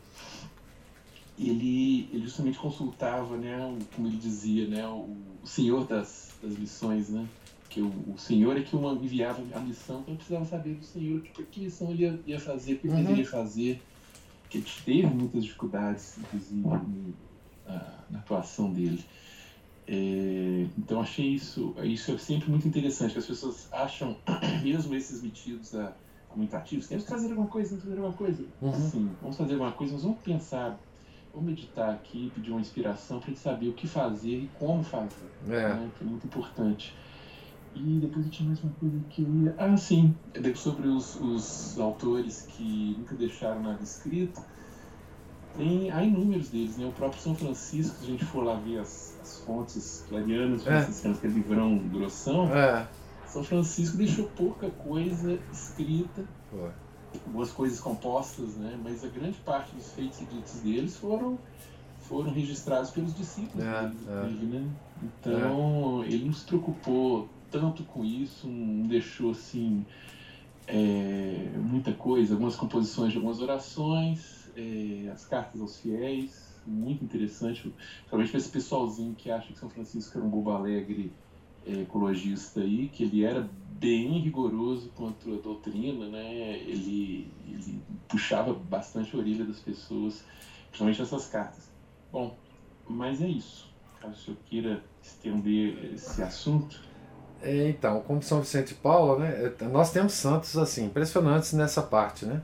ele, ele justamente consultava, né, como ele dizia, né, o, o senhor das, das lições, né, que o, o senhor é que enviava a missão, então eu precisava saber do senhor tipo, que missão ele ia, ia fazer, o que ele uhum. deveria fazer, que teve muitas dificuldades, inclusive, na, atuação dele. É, então achei isso, isso é sempre muito interessante, que as pessoas acham, mesmo esses metidos a, muito ativos, temos que fazer alguma coisa, temos que fazer alguma coisa. Uhum. Sim, vamos fazer alguma coisa, mas vamos pensar vou meditar aqui, pedir uma inspiração para gente saber o que fazer e como fazer. É. Né? Que é muito importante. E depois eu tinha mais uma coisa que eu ia. Ah, sim, sobre os, os autores que nunca deixaram nada escrito. Tem, há inúmeros deles, né? O próprio São Francisco, se a gente for lá ver as, as fontes clarianas, é. franciscanas, que é livrão grossão, é. São Francisco deixou pouca coisa escrita. Pô algumas coisas compostas, né? Mas a grande parte dos feitos e ditos deles foram foram registrados pelos discípulos é, deles, é. né? Então é. ele não se preocupou tanto com isso, não deixou assim é, muita coisa, algumas composições de algumas orações, é, as cartas aos fiéis, muito interessante, principalmente para esse pessoalzinho que acha que São Francisco era um bobo alegre é, ecologista aí, que ele era bem rigoroso quanto à doutrina, né? Ele, ele puxava bastante a orelha das pessoas, principalmente essas cartas. Bom, mas é isso. Caso eu queira estender esse assunto. É, então, como São Vicente de Paulo, né, é, nós temos santos assim impressionantes nessa parte, né,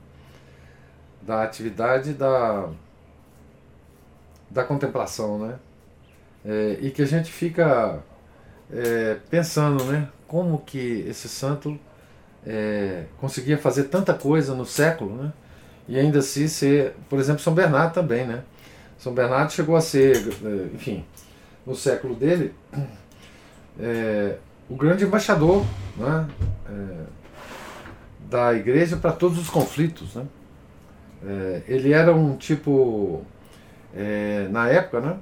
da atividade da da contemplação, né, é, e que a gente fica é, pensando, né, como que esse santo é, conseguia fazer tanta coisa no século, né? E ainda assim ser, por exemplo, São Bernardo também, né? São Bernardo chegou a ser, é, enfim, no século dele, é, o grande embaixador né? É, da igreja para todos os conflitos, né? É, ele era um tipo, é, na época, né?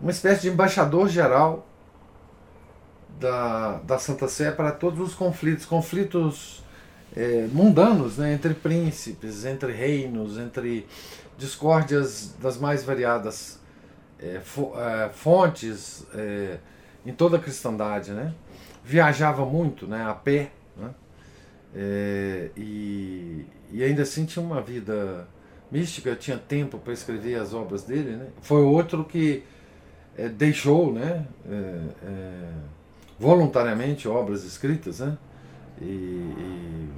Uma espécie de embaixador geral da, da Santa Sé para todos os conflitos, conflitos é, mundanos, né, entre príncipes, entre reinos, entre discórdias das mais variadas é, é, fontes em toda a cristandade. Né? Viajava muito né, a pé né? É, e, e ainda assim tinha uma vida mística, tinha tempo para escrever as obras dele. Né? Foi outro que é, deixou né, voluntariamente obras escritas, né? E, e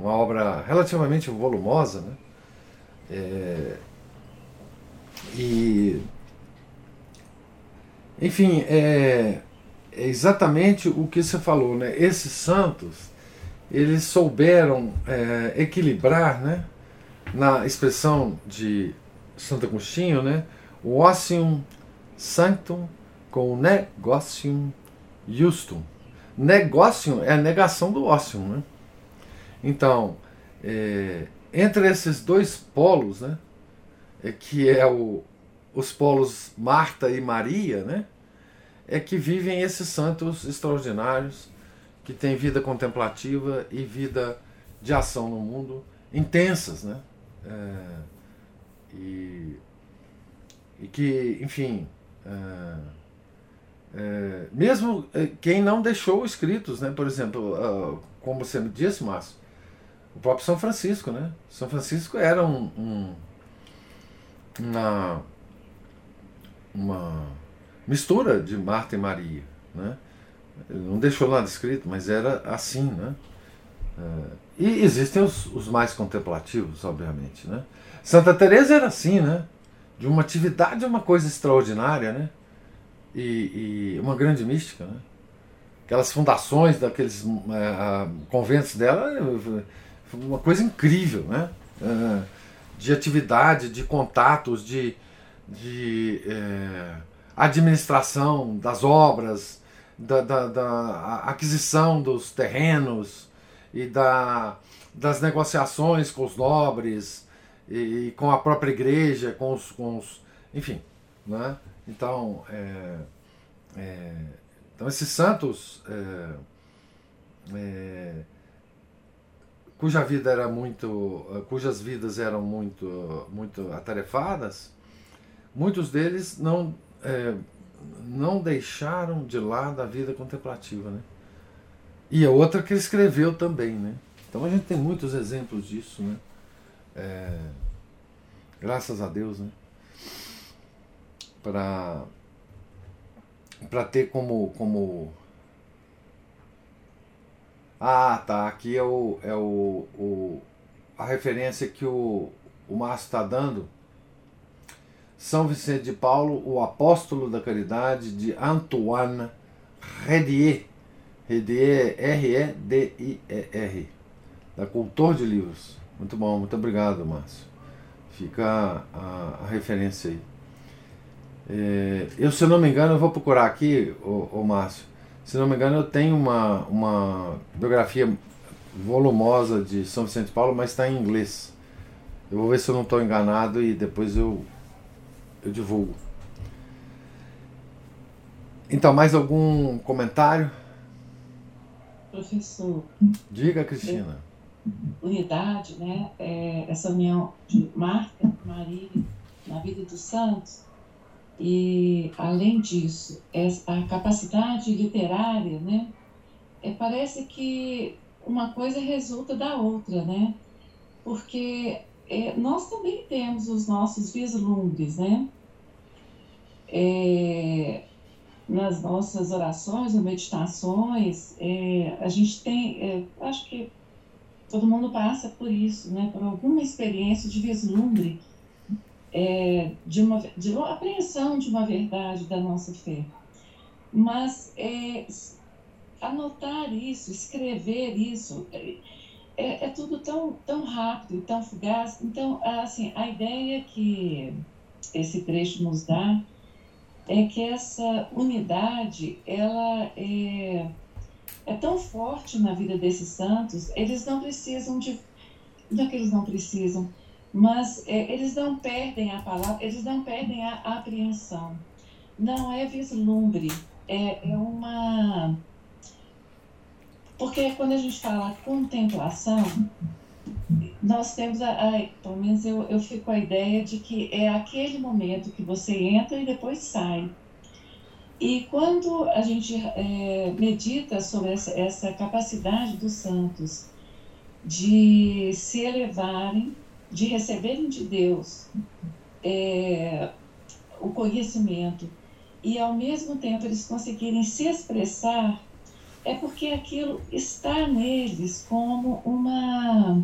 uma obra relativamente volumosa, né? É, e enfim, é, é, exatamente o que você falou, né? Esses santos, eles souberam é, equilibrar, né? Na expressão de Santo Agostinho, né? O ossium sanctum com o negocium justum. negócio é a negação do ócio. Né? Então, é, entre esses dois polos, né, é, que é o, os polos Marta e Maria, né, é que vivem esses santos extraordinários que têm vida contemplativa e vida de ação no mundo intensas, né? É, e, e que, enfim, é, é, mesmo é, quem não deixou escritos, né? Por exemplo, como você me disse, Márcio, o próprio São Francisco, né? São Francisco era um, um uma, uma mistura de Marta e Maria, né? Ele não deixou nada escrito, mas era assim, né? É, e existem os, os, mais contemplativos, obviamente, né? Santa Teresa era assim, né? De uma atividade uma coisa extraordinária, né? E, e uma grande mística, né? Aquelas fundações daqueles é, conventos dela, uma coisa incrível, né? É, de atividade, de contatos, de, de é, administração das obras, da, da, da, aquisição dos terrenos e da, das negociações com os nobres e, e com a própria igreja, com os, com os enfim, né? Então, é, é, então esses santos é, é cuja vida era muito, cujas vidas eram muito, muito atarefadas, muitos deles não é, não deixaram de lado a vida contemplativa, né? E a outra que ele escreveu também, né? Então a gente tem muitos exemplos disso, né? É, graças a Deus, né? Para para ter como como ah tá aqui é o é o, o a referência que o o Márcio está dando são Vicente de Paulo, o apóstolo da caridade de Antoine Redier, Redier, R-E-D-I-E-R, da Cultor de Livros. Muito bom, muito obrigado, Márcio. Fica a, a referência aí. É, eu, se eu não me engano, eu vou procurar aqui, o, Márcio. Se não me engano, eu tenho uma, uma biografia volumosa de São Vicente de Paulo, mas está em inglês. Eu vou ver se eu não estou enganado e depois eu eu divulgo. Então, mais algum comentário? Professor. Diga, Cristina. Unidade, né? É, essa união de Marta, Maria, na vida dos santos. E, além disso, a capacidade literária, né? É, parece que uma coisa resulta da outra, né? Porque é, nós também temos os nossos vislumbres, né? É, nas nossas orações ou meditações, é, a gente tem, é, acho que todo mundo passa por isso, né? Por alguma experiência de vislumbre, é, de, uma, de uma apreensão de uma verdade da nossa fé. Mas é, anotar isso, escrever isso, é, é, tudo tão, tão rápido, tão fugaz. Então, assim, a ideia que esse trecho nos dá é que essa unidade, ela é, é tão forte na vida desses santos, eles não precisam de... Não é que eles não precisam, mas é, eles não perdem a palavra, eles não perdem a apreensão. Não é vislumbre, é, é uma porque quando a gente fala contemplação, nós temos, a, a, pelo menos eu, eu fico com a ideia de que é aquele momento que você entra e depois sai. E quando a gente é, medita sobre essa, essa capacidade dos santos de se elevarem, de receberem de Deus é, o conhecimento e ao mesmo tempo eles conseguirem se expressar é porque aquilo está neles como uma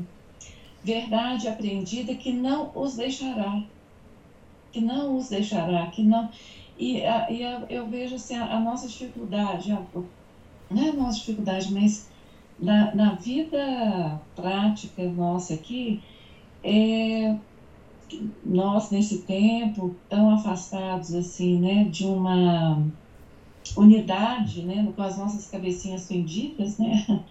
verdade aprendida que não os deixará, que não os deixará, que não e, a, e a, eu vejo assim, a, a nossa dificuldade, não é a nossa dificuldade, mas na, na vida prática nossa aqui, é, nós nesse tempo tão afastados assim, né, de uma unidade, né, com as nossas cabecinhas fendidas, né,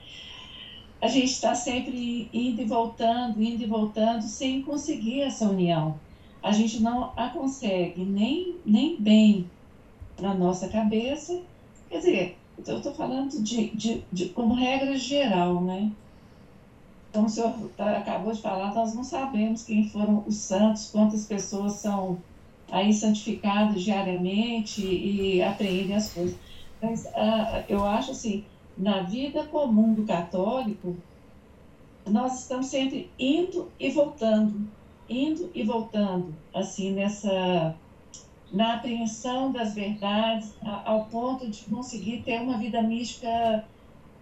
a gente está sempre indo e voltando, indo e voltando, sem conseguir essa união. A gente não a consegue nem, nem bem na nossa cabeça. Quer dizer, eu estou falando de, de, de, como regra geral, né? Então, o senhor tá, acabou de falar, nós não sabemos quem foram os santos, quantas pessoas são aí santificadas diariamente e, apreendem as coisas. Mas uh, eu acho assim, na vida comum do católico, nós estamos sempre indo e voltando, indo e voltando, assim, nessa na apreensão das verdades, ao ponto de conseguir ter uma vida mística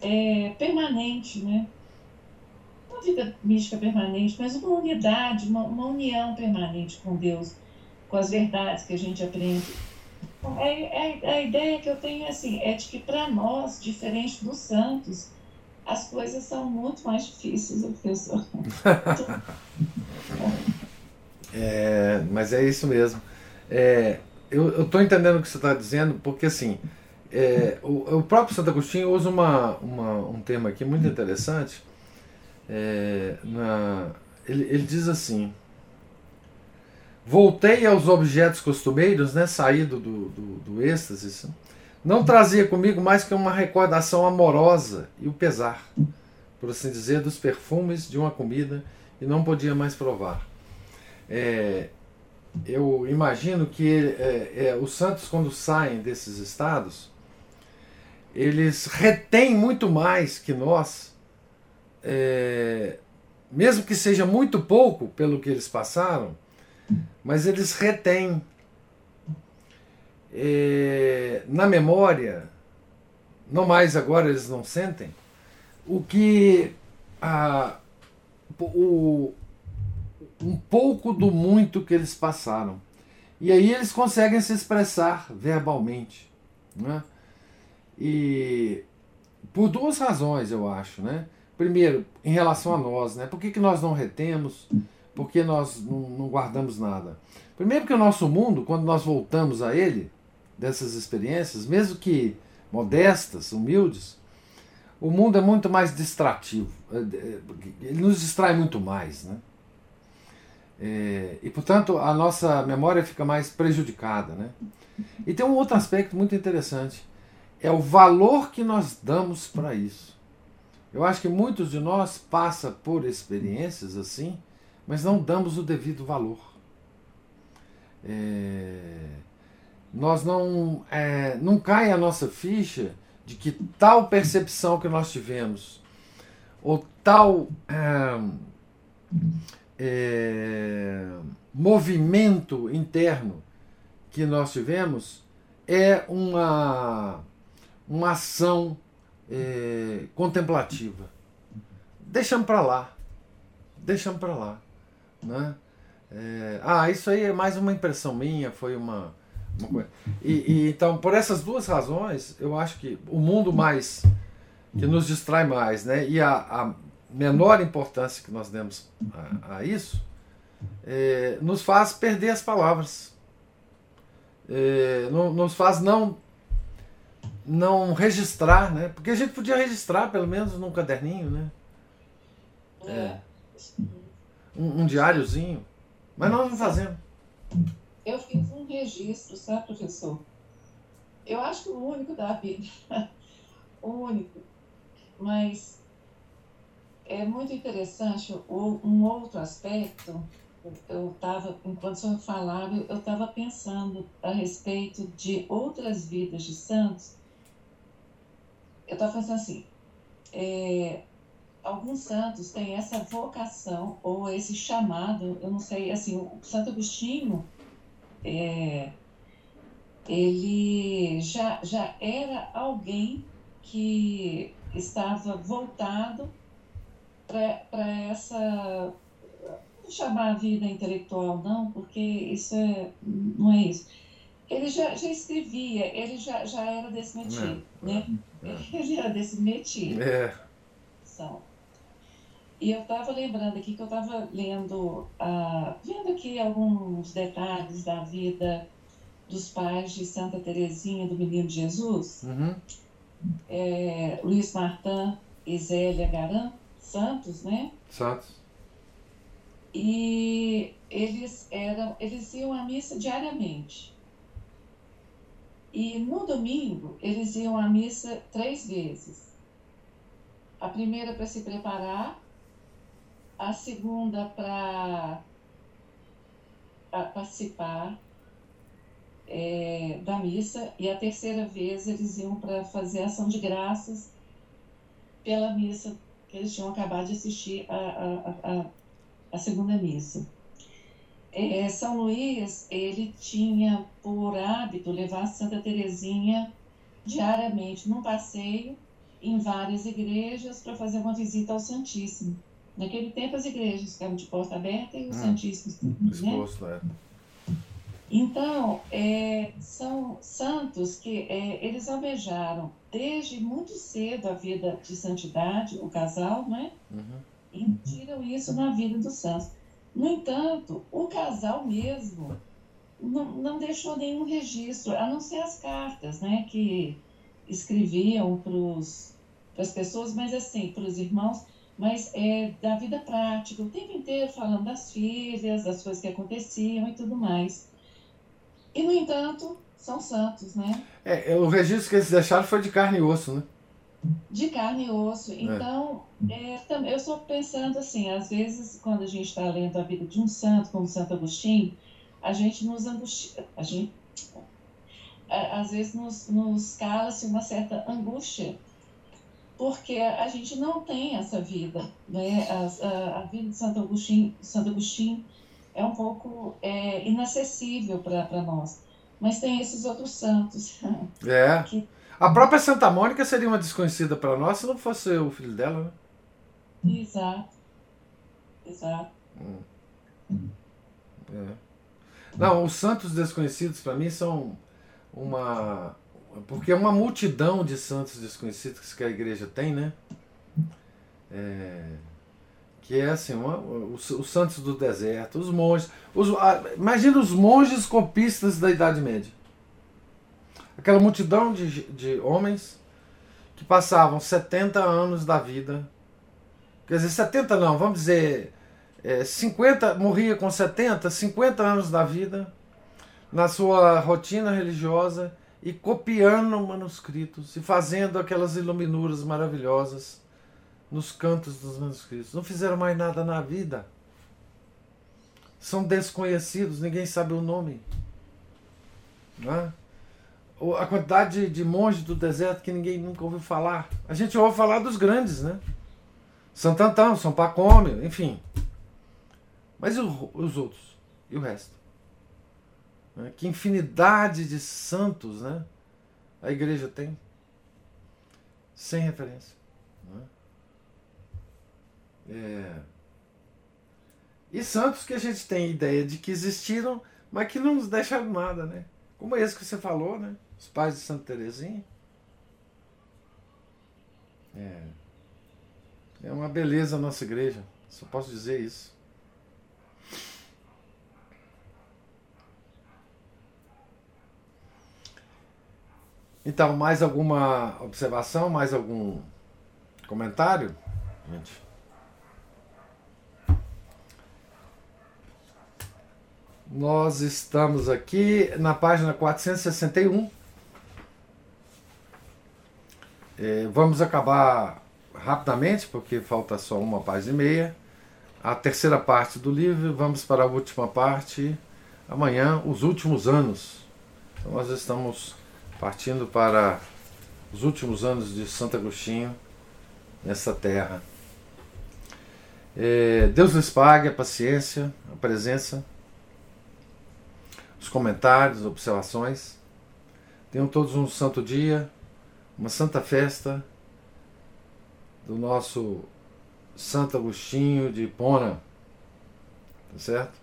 é, permanente, né? Uma vida mística permanente, mas uma unidade, uma, uma união permanente com Deus, com as verdades que a gente aprende. É, é, a ideia que eu tenho assim, é de que para nós, diferente dos santos, as coisas são muito mais difíceis, professor. é, mas é isso mesmo. É, eu estou entendendo o que você está dizendo, porque assim, é, o, o, próprio Santo Agostinho usa uma, uma, um termo aqui muito interessante. É, na, ele, ele diz assim: Voltei aos objetos costumeiros, né, saído do, do, do êxtase, não trazia comigo mais que uma recordação amorosa e o pesar, por assim dizer, dos perfumes de uma comida e não podia mais provar. É, eu imagino que é, é, os santos, quando saem desses estados, eles retêm muito mais que nós, é, mesmo que seja muito pouco pelo que eles passaram, mas eles retêm é, na memória, não mais agora eles não sentem, o que a, o, um pouco do muito que eles passaram. E aí eles conseguem se expressar verbalmente. Né? E por duas razões, eu acho. Né? Primeiro, em relação a nós, né? por que, que nós não retemos? Por que nós não, não guardamos nada? Primeiro, porque o nosso mundo, quando nós voltamos a ele, dessas experiências, mesmo que modestas, humildes, o mundo é muito mais distrativo. É, é, ele nos distrai muito mais. Né? É, e, portanto, a nossa memória fica mais prejudicada. Né? E tem um outro aspecto muito interessante: é o valor que nós damos para isso. Eu acho que muitos de nós passa por experiências assim, mas não damos o devido valor. É, nós não, é, não cai a nossa ficha de que tal percepção que nós tivemos, ou tal é, é, movimento interno que nós tivemos é uma, uma ação é, contemplativa. Deixamos para lá. Deixamos para lá. Né? É, ah, isso aí é mais uma impressão minha, foi uma, uma coisa. E, e, então, por essas duas razões, eu acho que o mundo mais que nos distrai mais, né? E a, a menor importância que nós demos a, a isso, é, nos faz perder as palavras. É, nos faz não não registrar, né? Porque a gente podia registrar, pelo menos, num caderninho, né? É. Um, um diáriozinho. Mas nós não fazemos. Eu fiz um registro, sabe, professor? Eu acho que o único da vida. o único. Mas é muito interessante um outro aspecto. Eu estava, enquanto o senhor falava, eu estava pensando a respeito de outras vidas de santos. Eu estava pensando assim, é, alguns santos têm essa vocação ou esse chamado, eu não sei, assim, o Santo Agostinho, é, ele já, já era alguém que estava voltado para essa não chamar a vida intelectual não porque isso é, não é isso ele já, já escrevia ele já, já era desse métier é, né é, é. ele era desse métier é. São. E eu estava lembrando aqui que eu estava lendo, uh, vendo aqui alguns detalhes da vida dos pais de Santa Teresinha do Menino Jesus, Uhum. é, Luiz Martin e Zélia Garan Santos, né? Santos. E eles eram, eles iam à missa diariamente. E no domingo eles iam à missa três vezes. A primeira para se preparar, a segunda para participar é, da missa e a terceira vez eles iam para fazer ação de graças pela missa que eles tinham acabado de assistir a, a, a, a segunda missa. É, São Luís, ele tinha por hábito levar Santa Teresinha diariamente num passeio em várias igrejas para fazer uma visita ao Santíssimo. Naquele tempo as igrejas ficavam de porta aberta e o Hum. Santíssimo, né? Exposto, é. Então, é, são santos que é, eles almejaram desde muito cedo a vida de santidade, o casal, né? Uhum. E tiram isso na vida dos santos. No entanto, o casal mesmo não, não deixou nenhum registro, a não ser as cartas, né? Que escreviam para as pessoas, mas assim, para os irmãos, mas é da vida prática, o tempo inteiro falando das filhas, das coisas que aconteciam e tudo mais. E, no entanto, são santos, né? É, o registro que eles deixaram foi de carne e osso, né? De carne e osso. Então, é, tam- eu estou pensando assim, às vezes, quando a gente está lendo a vida de um santo, como Santo Agostinho, a gente nos angustia, a gente, às vezes nos, nos cala-se uma certa angústia, porque a gente não tem essa vida, né? As- A, a vida de Santo Agostinho, Santo Agostinho é um pouco é, inacessível para nós. Mas tem esses outros santos. É. Que- A própria Santa Mônica seria uma desconhecida para nós se não fosse o filho dela, né? Exato. Exato. É. Não, os santos desconhecidos para mim são uma. Porque é uma multidão de santos desconhecidos que a igreja tem, né? É, Que é assim, uma- os, os santos do deserto, os monges. Os, ah, imagina os monges copistas da Idade Média. Aquela multidão de, de homens que passavam 70 anos da vida. Quer dizer, 70 não, vamos dizer é, 50, morria com 70, 50 anos da vida na sua rotina religiosa e copiando manuscritos e fazendo aquelas iluminuras maravilhosas nos cantos dos manuscritos. Não fizeram mais nada na vida. São desconhecidos, ninguém sabe o nome. É? A quantidade de, monges do deserto que ninguém nunca ouviu falar. A gente ouve falar dos grandes, né? Santo Antão, São Pacômio, enfim. Mas os outros? E o resto? Né? Que infinidade de santos né? a igreja tem. Sem referência. né? É. E santos que a gente tem ideia de que existiram, mas que não nos deixaram nada, né? Como esse que você falou, né? Os pais de Santa Teresinha. É. É uma beleza a nossa igreja. Só posso dizer isso. Então, mais alguma observação? Mais algum comentário? Gente. Nós estamos aqui na página 461. É, vamos acabar rapidamente, porque falta só uma página e meia. A terceira parte do livro, vamos para a última parte. Amanhã, os últimos anos. Então, nós estamos partindo para os últimos anos de Santo Agostinho nessa terra. É, Deus lhes pague a paciência, a presença, os comentários, observações. Tenham todos um santo dia, uma santa festa do nosso Santo Agostinho de Hipona. Tá certo?